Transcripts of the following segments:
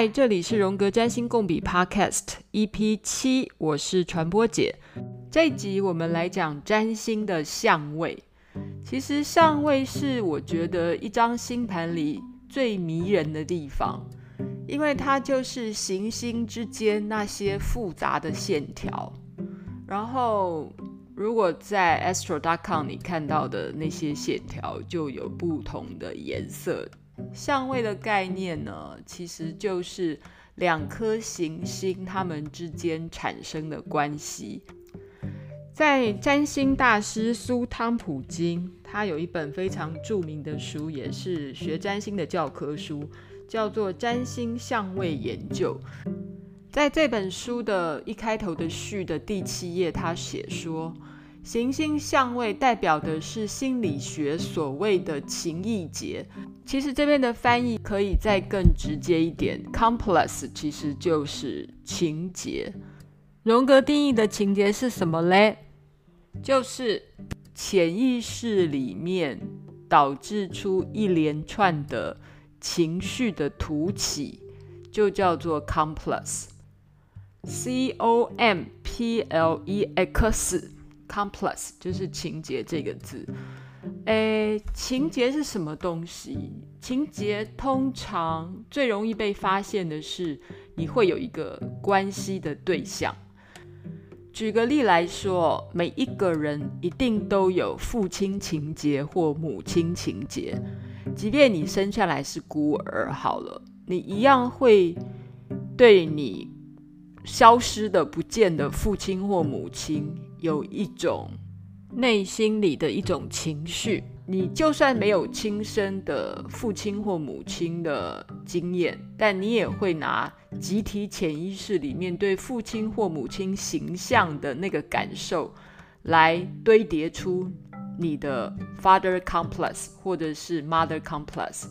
嗨，这里是荣格占星共笔 Podcast EP 七，我是传播姐。这一集我们来讲占星的相位。其实相位是我觉得一张星盘里最迷人的地方，因为它就是行星之间那些复杂的线条。然后，如果在 Astro.com 你看到的那些线条，就有不同的颜色。相位的概念呢，其实就是两颗行星它们之间产生的关系。在占星大师苏汤普金，他有一本非常著名的书，也是学占星的教科书，叫做《占星相位研究》。在这本书的一开头的序的第七页，他写说，行星相位代表的是心理学所谓的情意结。其实这边的翻译可以再更直接一点，complex 其实就是情结。荣格定义的情结是什么嘞？就是潜意识里面导致出一连串的情绪的突起，就叫做 “complex”。C O M P L E X X，complex 就是情节这个字。诶，情节是什么东西？情节通常最容易被发现的是，你会有一个关系的对象。举个例来说，每一个人一定都有父亲情节或母亲情节，即便你生下来是孤儿，好了，你一样会对你消失的、不见的父亲或母亲有一种内心里的一种情绪。你就算没有亲生的父亲或母亲的经验，但你也会拿集体潜意识里面对父亲或母亲形象的那个感受，来堆叠出你的 father complex 或者是 mother complex。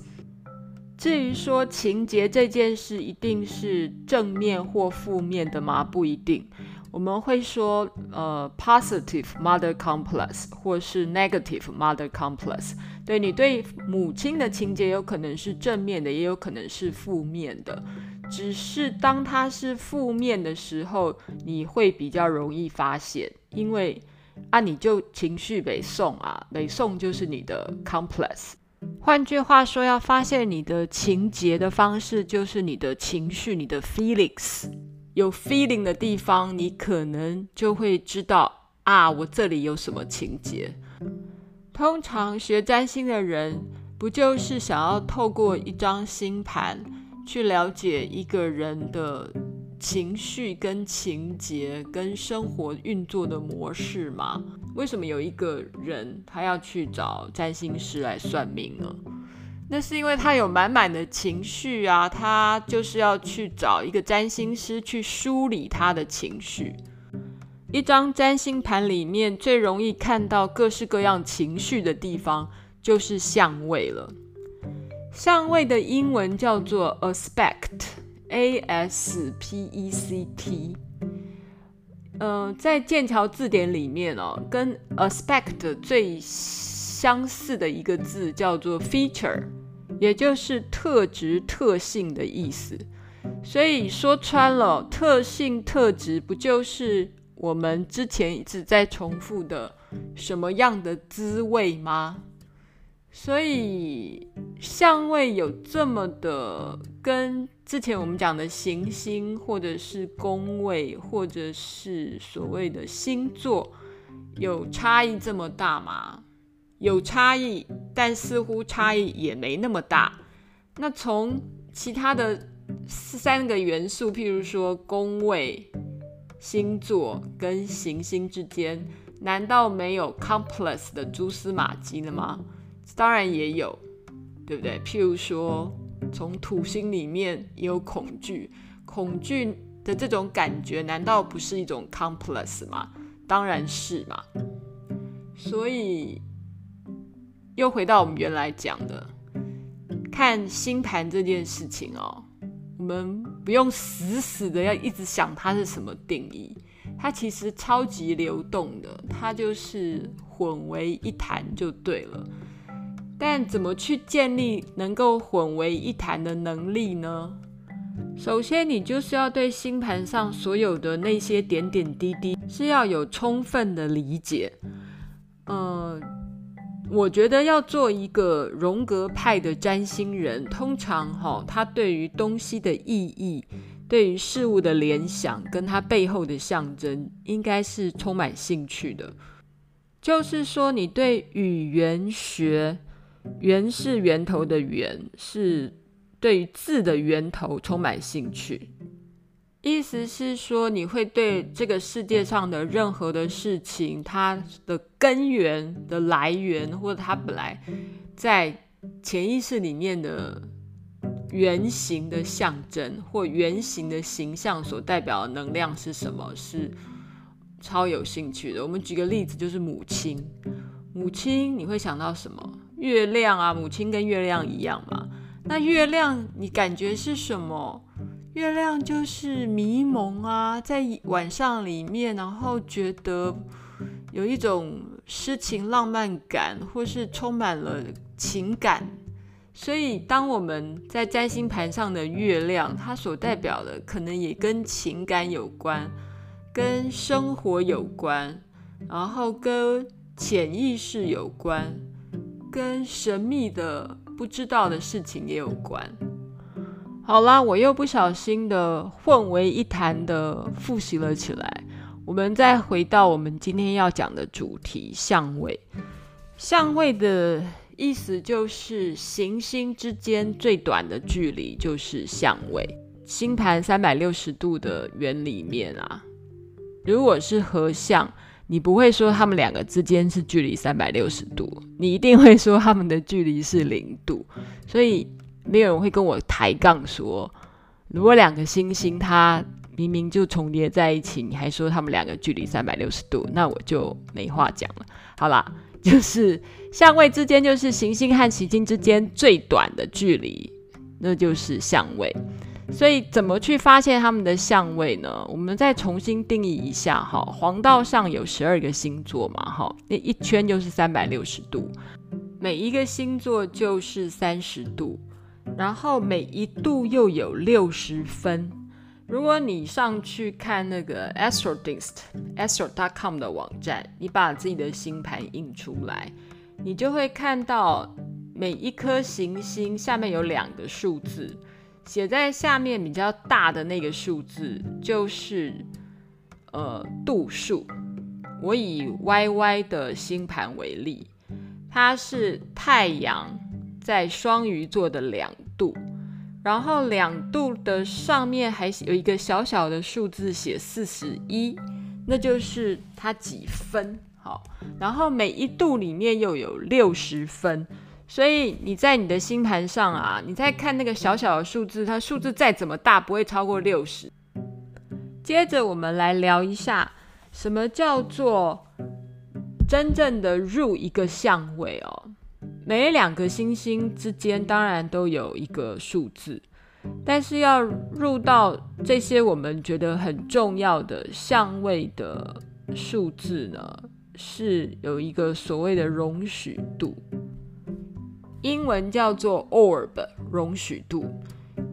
至于说情节这件事一定是正面或负面的吗？不一定。我们会说，呃，positive mother complex，或是 negative mother complex。对，你对母亲的情节有可能是正面的，也有可能是负面的。只是当它是负面的时候，你会比较容易发现，因为啊，你就情绪被送啊，被送就是你的 complex。换句话说，要发现你的情节的方式，就是你的情绪，你的 feelings。有 feeling 的地方，你可能就会知道啊，我这里有什么情节。通常学占星的人，不就是想要透过一张星盘去了解一个人的情绪、跟情节、跟生活运作的模式吗？为什么有一个人他要去找占星师来算命呢？那是因为他有满满的情绪啊，他就是要去找一个占星师去梳理他的情绪。一张占星盘里面最容易看到各式各样情绪的地方，就是相位了。相位的英文叫做 aspect，A S P E C T。呃，在剑桥字典里面哦，跟 aspect 最相似的一个字叫做 feature。也就是特质、特性的意思，所以说穿了，特性、特质不就是我们之前一直在重复的什么样的滋味吗？所以相位有这么的跟之前我们讲的行星，或者是宫位，或者是所谓的星座，有差异这么大吗？有差异，但似乎差异也没那么大。那从其他的三个元素，譬如说宫位、星座跟行星之间，难道没有 complex 的蛛丝马迹了吗？当然也有，对不对？譬如说，从土星里面也有恐惧，恐惧的这种感觉，难道不是一种 complex 吗？当然是嘛。所以。又回到我们原来讲的，看星盘这件事情哦，我们不用死死的要一直想它是什么定义，它其实超级流动的，它就是混为一谈就对了。但怎么去建立能够混为一谈的能力呢？首先，你就是要对星盘上所有的那些点点滴滴是要有充分的理解。嗯，我觉得要做一个荣格派的占星人，通常哈，他对于东西的意义、对于事物的联想，跟他背后的象征，应该是充满兴趣的。就是说，你对语言学，源是源头的源是。对于字的源头充满兴趣，意思是说你会对这个世界上的任何的事情，它的根源的来源，或者它本来在潜意识里面的原型的象征或原型的形象所代表的能量是什么，是超有兴趣的。我们举个例子，就是母亲，母亲你会想到什么？月亮啊，母亲跟月亮一样嘛。那月亮，你感觉是什么？月亮就是迷蒙啊，在晚上里面，然后觉得有一种诗情浪漫感，或是充满了情感。所以，当我们在占星盘上的月亮，它所代表的可能也跟情感有关，跟生活有关，然后跟潜意识有关，跟神秘的。不知道的事情也有关。好啦，我又不小心的混为一谈的复习了起来。我们再回到我们今天要讲的主题——相位。相位的意思就是行星之间最短的距离就是相位。星盘三百六十度的原理面啊，如果是合相。你不会说他们两个之间是距离三百六十度，你一定会说他们的距离是零度。所以没有人会跟我抬杠说，如果两个星星它明明就重叠在一起，你还说他们两个距离三百六十度，那我就没话讲了。好啦，就是相位之间就是行星和行星之间最短的距离，那就是相位。所以怎么去发现他们的相位呢？我们再重新定义一下哈。黄道上有十二个星座嘛，哈，那一圈就是三百六十度，每一个星座就是三十度，然后每一度又有六十分。如果你上去看那个 Astrodist Astro.com 的网站，你把自己的星盘印出来，你就会看到每一颗行星下面有两个数字。写在下面比较大的那个数字就是呃度数。我以 YY 的星盘为例，它是太阳在双鱼座的两度，然后两度的上面还有一个小小的数字写四十一，那就是它几分。好，然后每一度里面又有六十分。所以你在你的星盘上啊，你在看那个小小的数字，它数字再怎么大，不会超过六十。接着我们来聊一下，什么叫做真正的入一个相位哦？每两个星星之间当然都有一个数字，但是要入到这些我们觉得很重要的相位的数字呢，是有一个所谓的容许度。英文叫做 orb 容许度。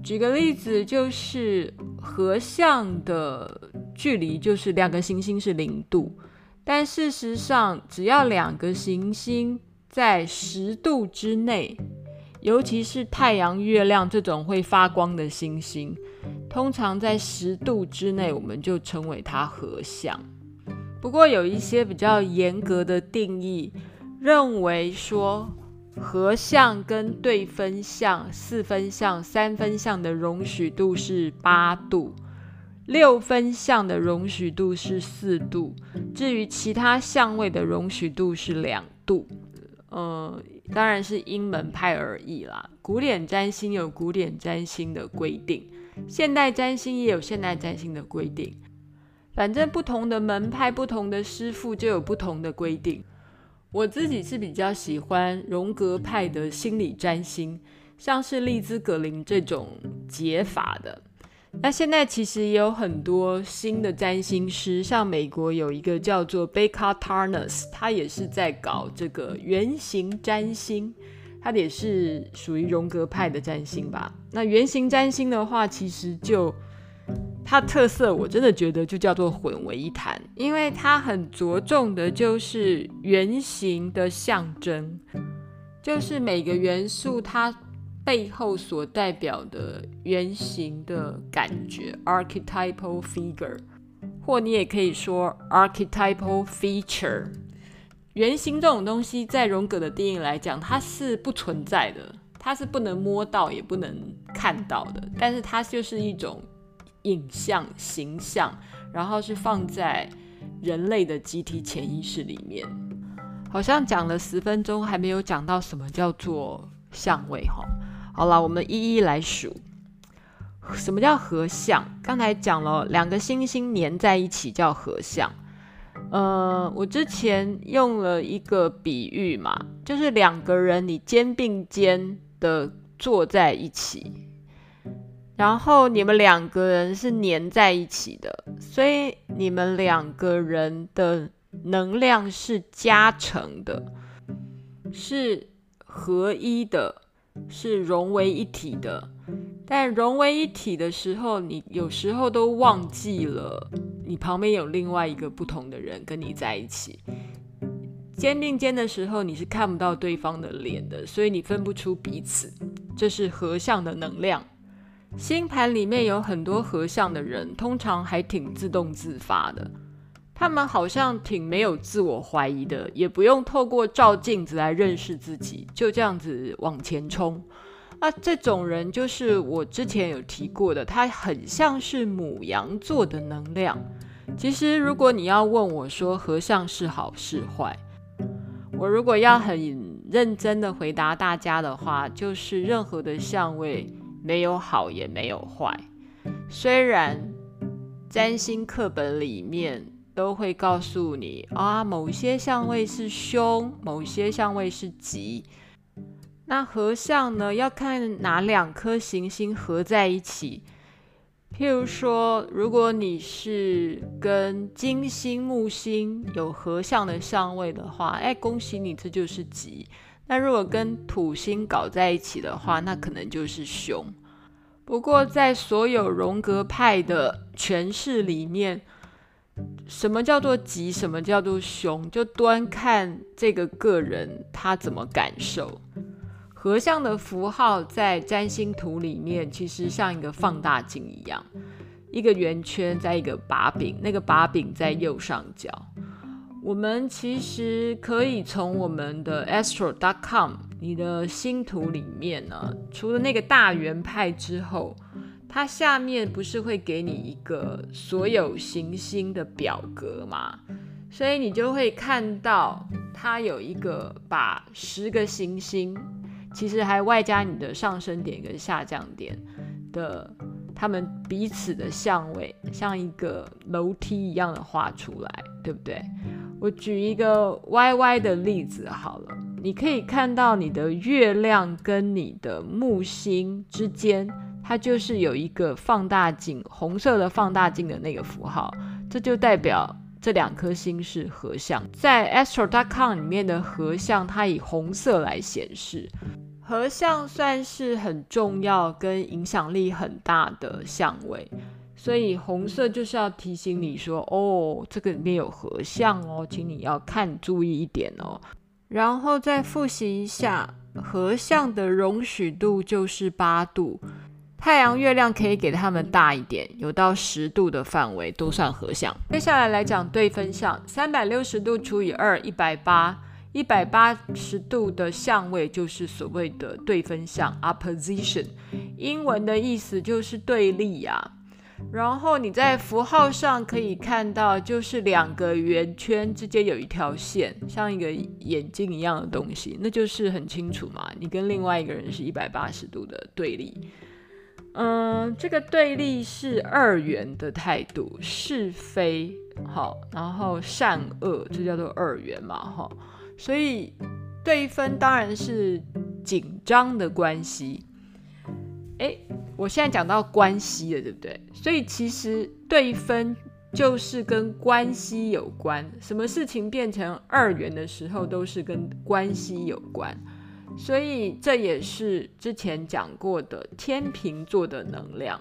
举个例子，就是合相的距离就是两个行星是零度，但事实上，只要两个行星在十度之内，尤其是太阳、月亮这种会发光的星星，通常在十度之内，我们就称为它合相。不过有一些比较严格的定义，认为说。合相跟对分相、四分相、三分相的容许度是八度，六分相的容许度是四度，至于其他相位的容许度是两度。呃，当然是因门派而异啦。古典占星有古典占星的规定，现代占星也有现代占星的规定。反正不同的门派、不同的师傅就有不同的规定。我自己是比较喜欢荣格派的心理占星，像是利兹·格林这种解法的。那现在其实也有很多新的占星师，像美国有一个叫做贝卡·塔纳斯，他也是在搞这个原型占星。它也是属于荣格派的占星吧。那圆形占星的话，其实就它特色，我真的觉得就叫做混为一谈，因为它很着重的就是圆形的象征，就是每个元素它背后所代表的圆形的感觉 （archetypal figure），或你也可以说 archetypal feature。圆形这种东西，在荣格的定义来讲，它是不存在的，它是不能摸到，也不能看到的。但是它就是一种影像、形象，然后是放在人类的集体潜意识里面。好像讲了十分钟，还没有讲到什么叫做相位哈。好了，我们一一来数。什么叫合相？刚才讲了两个星星粘在一起叫合相。呃，我之前用了一个比喻嘛，就是两个人你肩并肩的坐在一起，然后你们两个人是粘在一起的，所以你们两个人的能量是加成的，是合一的，是融为一体的。但融为一体的时候，你有时候都忘记了，你旁边有另外一个不同的人跟你在一起。肩并肩的时候，你是看不到对方的脸的，所以你分不出彼此。这是合相的能量。星盘里面有很多合相的人，通常还挺自动自发的。他们好像挺没有自我怀疑的，也不用透过照镜子来认识自己，就这样子往前冲。那这种人就是我之前有提过的，他很像是母羊座的能量。其实，如果你要问我说合相是好是坏，我如果要很认真的回答大家的话，就是任何的相位没有好也没有坏。虽然占星课本里面都会告诉你啊，某些相位是凶，某些相位是吉。那合相呢？要看哪两颗行星合在一起。譬如说，如果你是跟金星、木星有合相的相位的话，哎，恭喜你，这就是吉。那如果跟土星搞在一起的话，那可能就是凶。不过，在所有荣格派的诠释里面，什么叫做吉，什么叫做凶，就端看这个个人他怎么感受。合相的符号在占星图里面，其实像一个放大镜一样，一个圆圈在一个把柄，那个把柄在右上角。我们其实可以从我们的 astro.com 你的星图里面呢，除了那个大圆派之后，它下面不是会给你一个所有行星的表格吗？所以你就会看到它有一个把十个行星。其实还外加你的上升点跟下降点的，他们彼此的相位，像一个楼梯一样的画出来，对不对？我举一个歪歪的例子好了，你可以看到你的月亮跟你的木星之间，它就是有一个放大镜，红色的放大镜的那个符号，这就代表这两颗星是合相。在 Astro.com 里面的合相，它以红色来显示。合相算是很重要跟影响力很大的相位，所以红色就是要提醒你说，哦，这个里面有合相哦，请你要看注意一点哦。然后再复习一下，合相的容许度就是八度，太阳、月亮可以给他们大一点，有到十度的范围都算合相。接下来来讲对分相，三百六十度除以二，一百八。一百八十度的相位就是所谓的对分相 （opposition），英文的意思就是对立呀、啊。然后你在符号上可以看到，就是两个圆圈之间有一条线，像一个眼睛一样的东西，那就是很清楚嘛。你跟另外一个人是一百八十度的对立。嗯，这个对立是二元的态度，是非好，然后善恶，这叫做二元嘛，哈。所以对分当然是紧张的关系。诶，我现在讲到关系了，对不对？所以其实对分就是跟关系有关。什么事情变成二元的时候，都是跟关系有关。所以这也是之前讲过的天秤座的能量，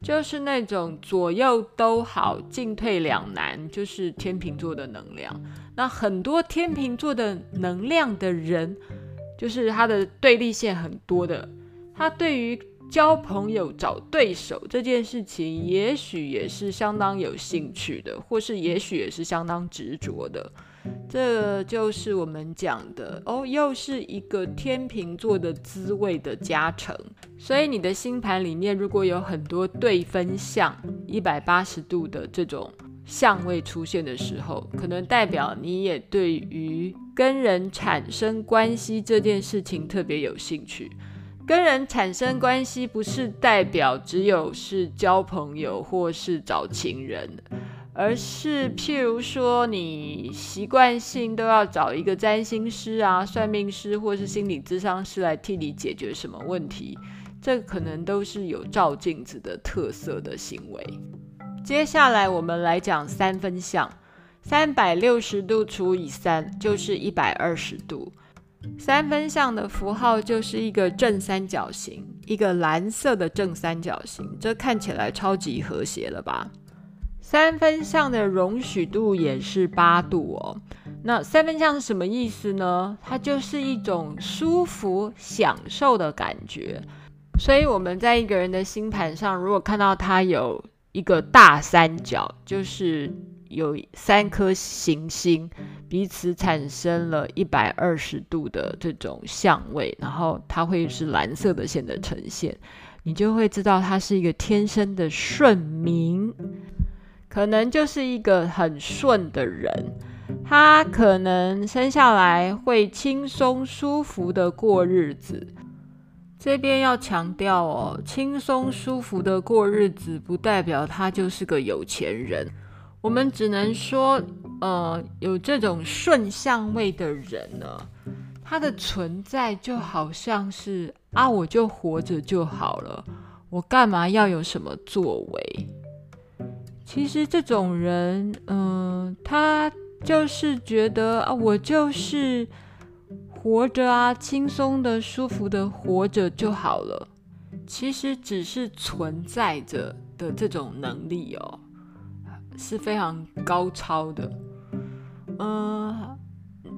就是那种左右都好、进退两难，就是天秤座的能量。那很多天秤座的能量的人，就是他的对立线很多的，他对于交朋友、找对手这件事情，也许也是相当有兴趣的，或是也许也是相当执着的。这就是我们讲的哦，又是一个天秤座的滋味的加成。所以你的星盘里面如果有很多对分相、一百八十度的这种相位出现的时候，可能代表你也对于跟人产生关系这件事情特别有兴趣。跟人产生关系不是代表只有是交朋友或是找情人，而是譬如说你习惯性都要找一个占星师啊、算命师或是心理咨商师来替你解决什么问题，这可能都是有照镜子的特色的行为。接下来我们来讲三分相，三百六十度除以三就是一百二十度。三分相的符号就是一个正三角形，一个蓝色的正三角形，这看起来超级和谐了吧？三分相的容许度也是八度哦。那三分相是什么意思呢？它就是一种舒服、享受的感觉。所以我们在一个人的星盘上，如果看到他有一个大三角，就是。有三颗行星彼此产生了一百二十度的这种相位，然后它会是蓝色的线的呈现，你就会知道他是一个天生的顺民，可能就是一个很顺的人，他可能生下来会轻松舒服的过日子。这边要强调哦，轻松舒服的过日子不代表他就是个有钱人。我们只能说，呃，有这种顺相位的人呢，他的存在就好像是啊，我就活着就好了，我干嘛要有什么作为？其实这种人，嗯、他就是觉得啊，我就是活着啊，轻松的、舒服的活着就好了。其实只是存在着的这种能力哦。是非常高超的。嗯，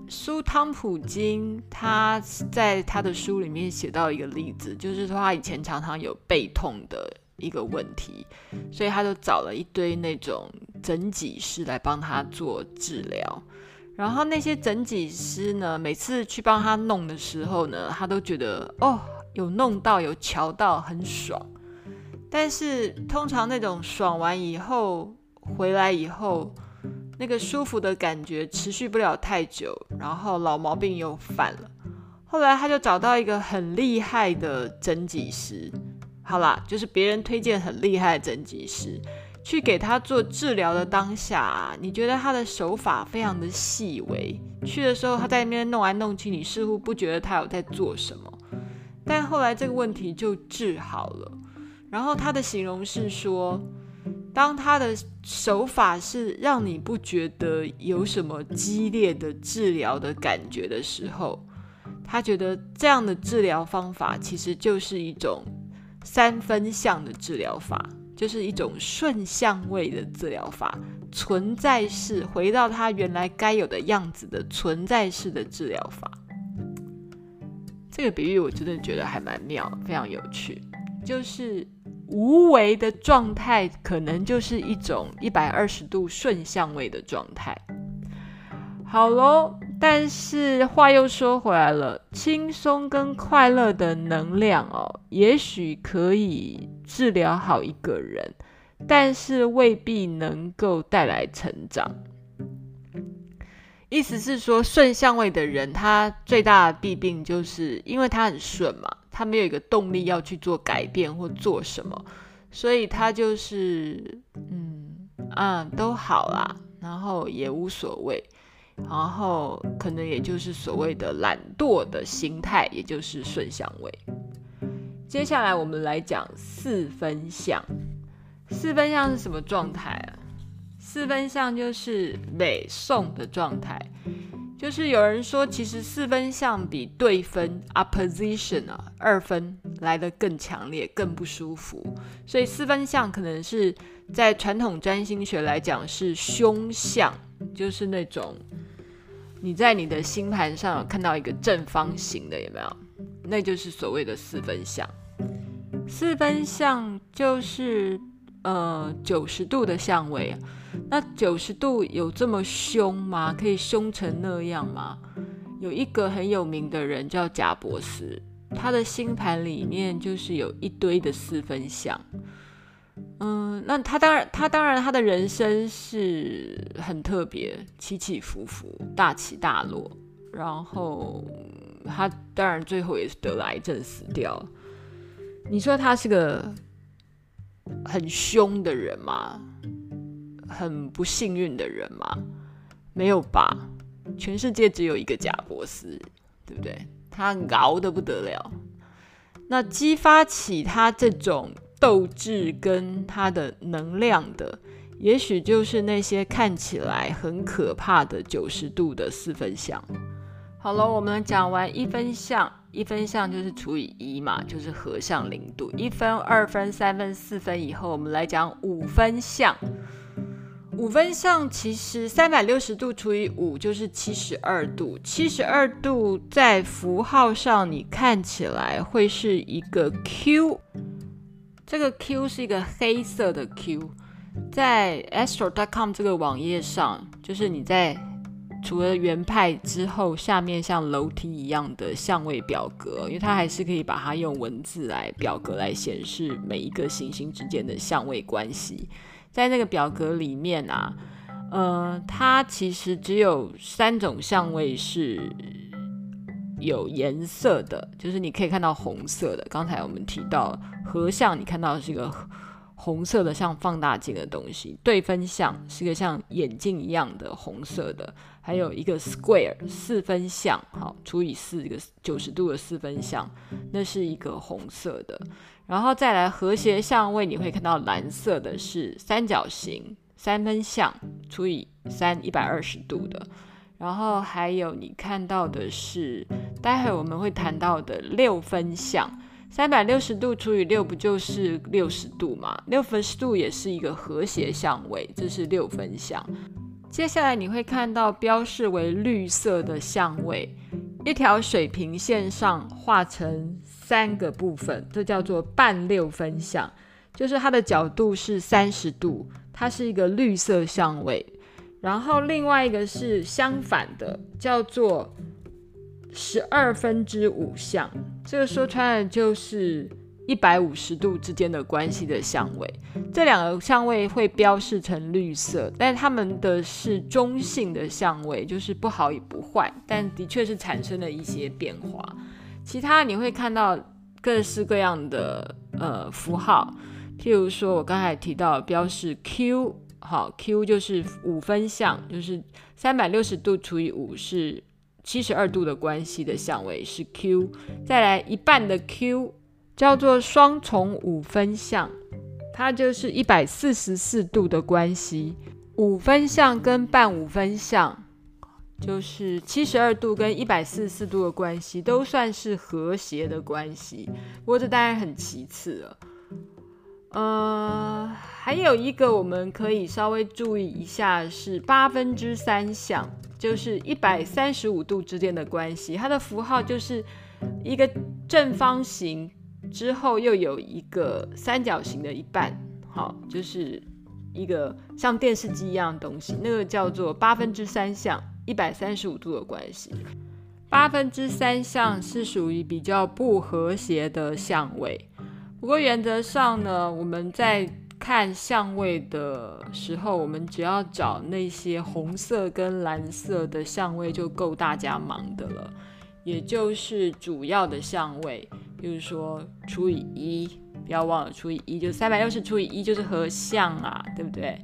苏汤普金他在他的书里面写到一个例子，就是说他以前常常有背痛的一个问题，所以他就找了一堆那种整脊师来帮他做治疗。然后那些整脊师呢，每次去帮他弄的时候呢，他都觉得哦，有弄到，有瞧到，很爽。但是通常那种爽完以后，回来以后，那个舒服的感觉持续不了太久，然后老毛病又犯了。后来他就找到一个很厉害的整脊师，好啦，就是别人推荐很厉害的整脊师，去给他做治疗的当下，你觉得他的手法非常的细微。去的时候他在那边弄来弄去，你似乎不觉得他有在做什么，但后来这个问题就治好了。然后他的形容是说，当他的手法是让你不觉得有什么激烈的治疗的感觉的时候，他觉得这样的治疗方法其实就是一种三分相的治疗法，就是一种顺相位的治疗法，存在式回到他原来该有的样子的存在式的治疗法。这个比喻我真的觉得还蛮妙，非常有趣，就是。无为的状态，可能就是一种一百二十度顺相位的状态。好喽，但是话又说回来了，轻松跟快乐的能量哦，也许可以治疗好一个人，但是未必能够带来成长。意思是说，顺相位的人，他最大的弊病就是因为他很顺嘛。他没有一个动力要去做改变或做什么，所以他就是嗯啊都好啦，然后也无所谓，然后可能也就是所谓的懒惰的心态，也就是顺相位。接下来我们来讲四分相，四分相是什么状态啊？四分相就是北宋的状态。就是有人说，其实四分相比对分 opposition 啊，二分来的更强烈、更不舒服。所以四分相可能是在传统占星学来讲是凶相，就是那种你在你的星盘上有看到一个正方形的，有没有？那就是所谓的四分相。四分相就是呃九十度的相位。那九十度有这么凶吗？可以凶成那样吗？有一个很有名的人叫贾伯斯，他的星盘里面就是有一堆的四分相。嗯，那他当然，他当然，他的人生是很特别，起起伏伏，大起大落。然后他当然最后也是得了癌症死掉。你说他是个很凶的人吗？很不幸运的人吗？没有吧，全世界只有一个贾伯斯，对不对？他熬得不得了。那激发起他这种斗志跟他的能量的，也许就是那些看起来很可怕的九十度的四分相。好了，我们讲完一分相，一分相就是除以一嘛，就是合相零度。一分、二分、三分、四分以后，我们来讲五分相。五分相其实三百六十度除以五就是七十二度，七十二度在符号上你看起来会是一个 Q，这个 Q 是一个黑色的 Q，在 astro.com 这个网页上，就是你在除了原派之后，下面像楼梯一样的相位表格，因为它还是可以把它用文字来表格来显示每一个行星之间的相位关系。在那个表格里面啊，呃，它其实只有三种相位是有颜色的，就是你可以看到红色的。刚才我们提到合相，你看到的是一个红色的像放大镜的东西；对分相是个像眼镜一样的红色的；还有一个 square 四分相，好，除以四一个九十度的四分相，那是一个红色的。然后再来和谐相位，你会看到蓝色的是三角形三分相除以三一百二十度的，然后还有你看到的是，待会我们会谈到的六分相，三百六十度除以六不就是六十度吗？六分十度也是一个和谐相位，这是六分相。接下来你会看到标示为绿色的相位，一条水平线上画成。三个部分，这叫做半六分相，就是它的角度是三十度，它是一个绿色相位。然后另外一个是相反的，叫做十二分之五相，这个说穿了就是一百五十度之间的关系的相位。这两个相位会标示成绿色，但它们的是中性的相位，就是不好也不坏，但的确是产生了一些变化。其他你会看到各式各样的呃符号，譬如说我刚才提到标示 Q，好，Q 就是五分相，就是三百六十度除以五是七十二度的关系的相位是 Q，再来一半的 Q 叫做双重五分相，它就是一百四十四度的关系，五分相跟半五分相。就是七十二度跟一百四十四度的关系都算是和谐的关系，不过这当然很其次了。呃，还有一个我们可以稍微注意一下是八分之三相，就是一百三十五度之间的关系，它的符号就是一个正方形之后又有一个三角形的一半，好，就是一个像电视机一样的东西，那个叫做八分之三相。一百三十五度的关系，八分之三相是属于比较不和谐的相位。不过原则上呢，我们在看相位的时候，我们只要找那些红色跟蓝色的相位就够大家忙的了。也就是主要的相位，比如说除以一，不要忘了除以一，就三百六十除以一就是合相啊，对不对？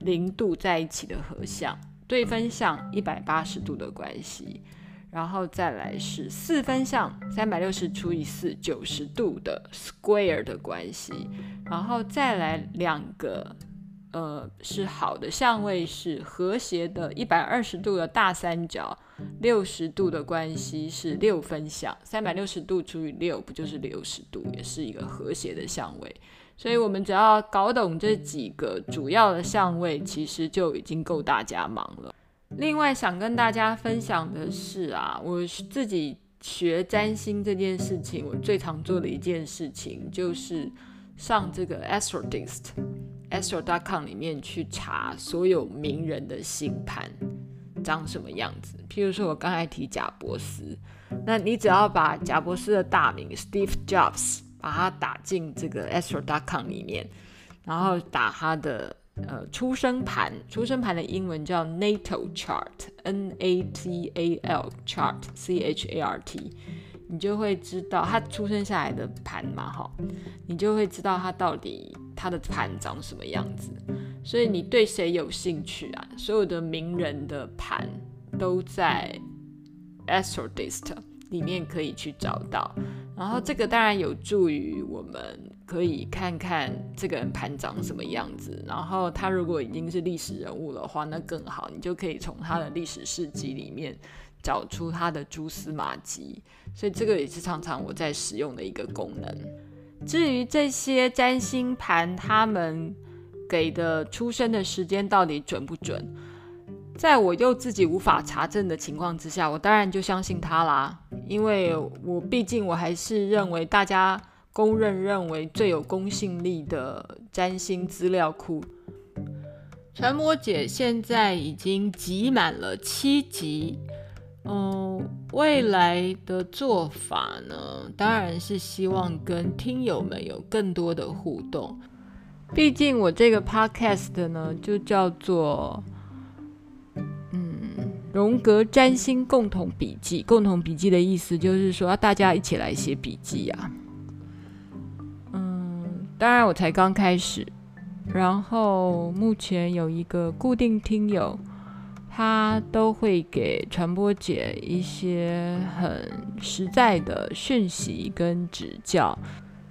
零度在一起的合相。对分相一百八十度的关系，然后再来是四分相三百六十除以四九十度的 square 的关系，然后再来两个呃，是好的相位是和谐的，一百二十度的大三角，六十度的关系是六分相，三百六十度除以六不就是六十度，也是一个和谐的相位。所以，我们只要搞懂这几个主要的相位，其实就已经够大家忙了。另外，想跟大家分享的是啊，我自己学占星这件事情，我最常做的一件事情就是上这个 Astrodist。Astro.com 里面去查所有名人的星盘长什么样子。譬如说，我刚才提贾伯斯，那你只要把贾伯斯的大名 Steve Jobs 把它打进这个 Astro.com 里面，然后打他的呃出生盘，出生盘的英文叫 Natal Chart，N-A-T-A-L Chart，C-H-A-R-T。你就会知道他出生下来的盘嘛，哈，你就会知道他到底他的盘长什么样子。所以你对谁有兴趣啊？所有的名人的盘都在 Astrodist 里面可以去找到。然后这个当然有助于我们可以看看这个人盘长什么样子。然后他如果已经是历史人物的话，那更好，你就可以从他的历史事迹里面。找出他的蛛丝马迹，所以这个也是常常我在使用的一个功能。至于这些占星盘，他们给的出生的时间到底准不准？在我又自己无法查证的情况之下，我当然就相信他啦，因为我毕竟我还是认为大家公认认为最有公信力的占星资料库。传播姐现在已经集满了七集。嗯，未来的做法呢，当然是希望跟听友们有更多的互动。毕竟我这个 podcast 呢，就叫做嗯，荣格占星共同笔记。共同笔记的意思就是说，大家一起来写笔记啊。嗯，当然我才刚开始，然后目前有一个固定听友。他都会给传播姐一些很实在的讯息跟指教，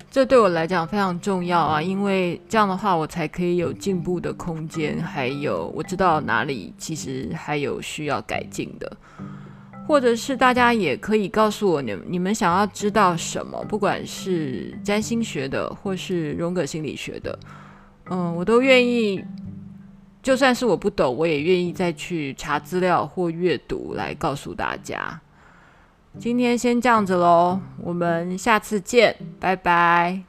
这对我来讲非常重要啊，因为这样的话我才可以有进步的空间，还有我知道哪里其实还有需要改进的，或者是大家也可以告诉我你你们想要知道什么，不管是占星学的或是荣格心理学的，嗯，我都愿意。就算是我不懂，我也愿意再去查资料或阅读来告诉大家。今天先这样子喽，我们下次见，拜拜。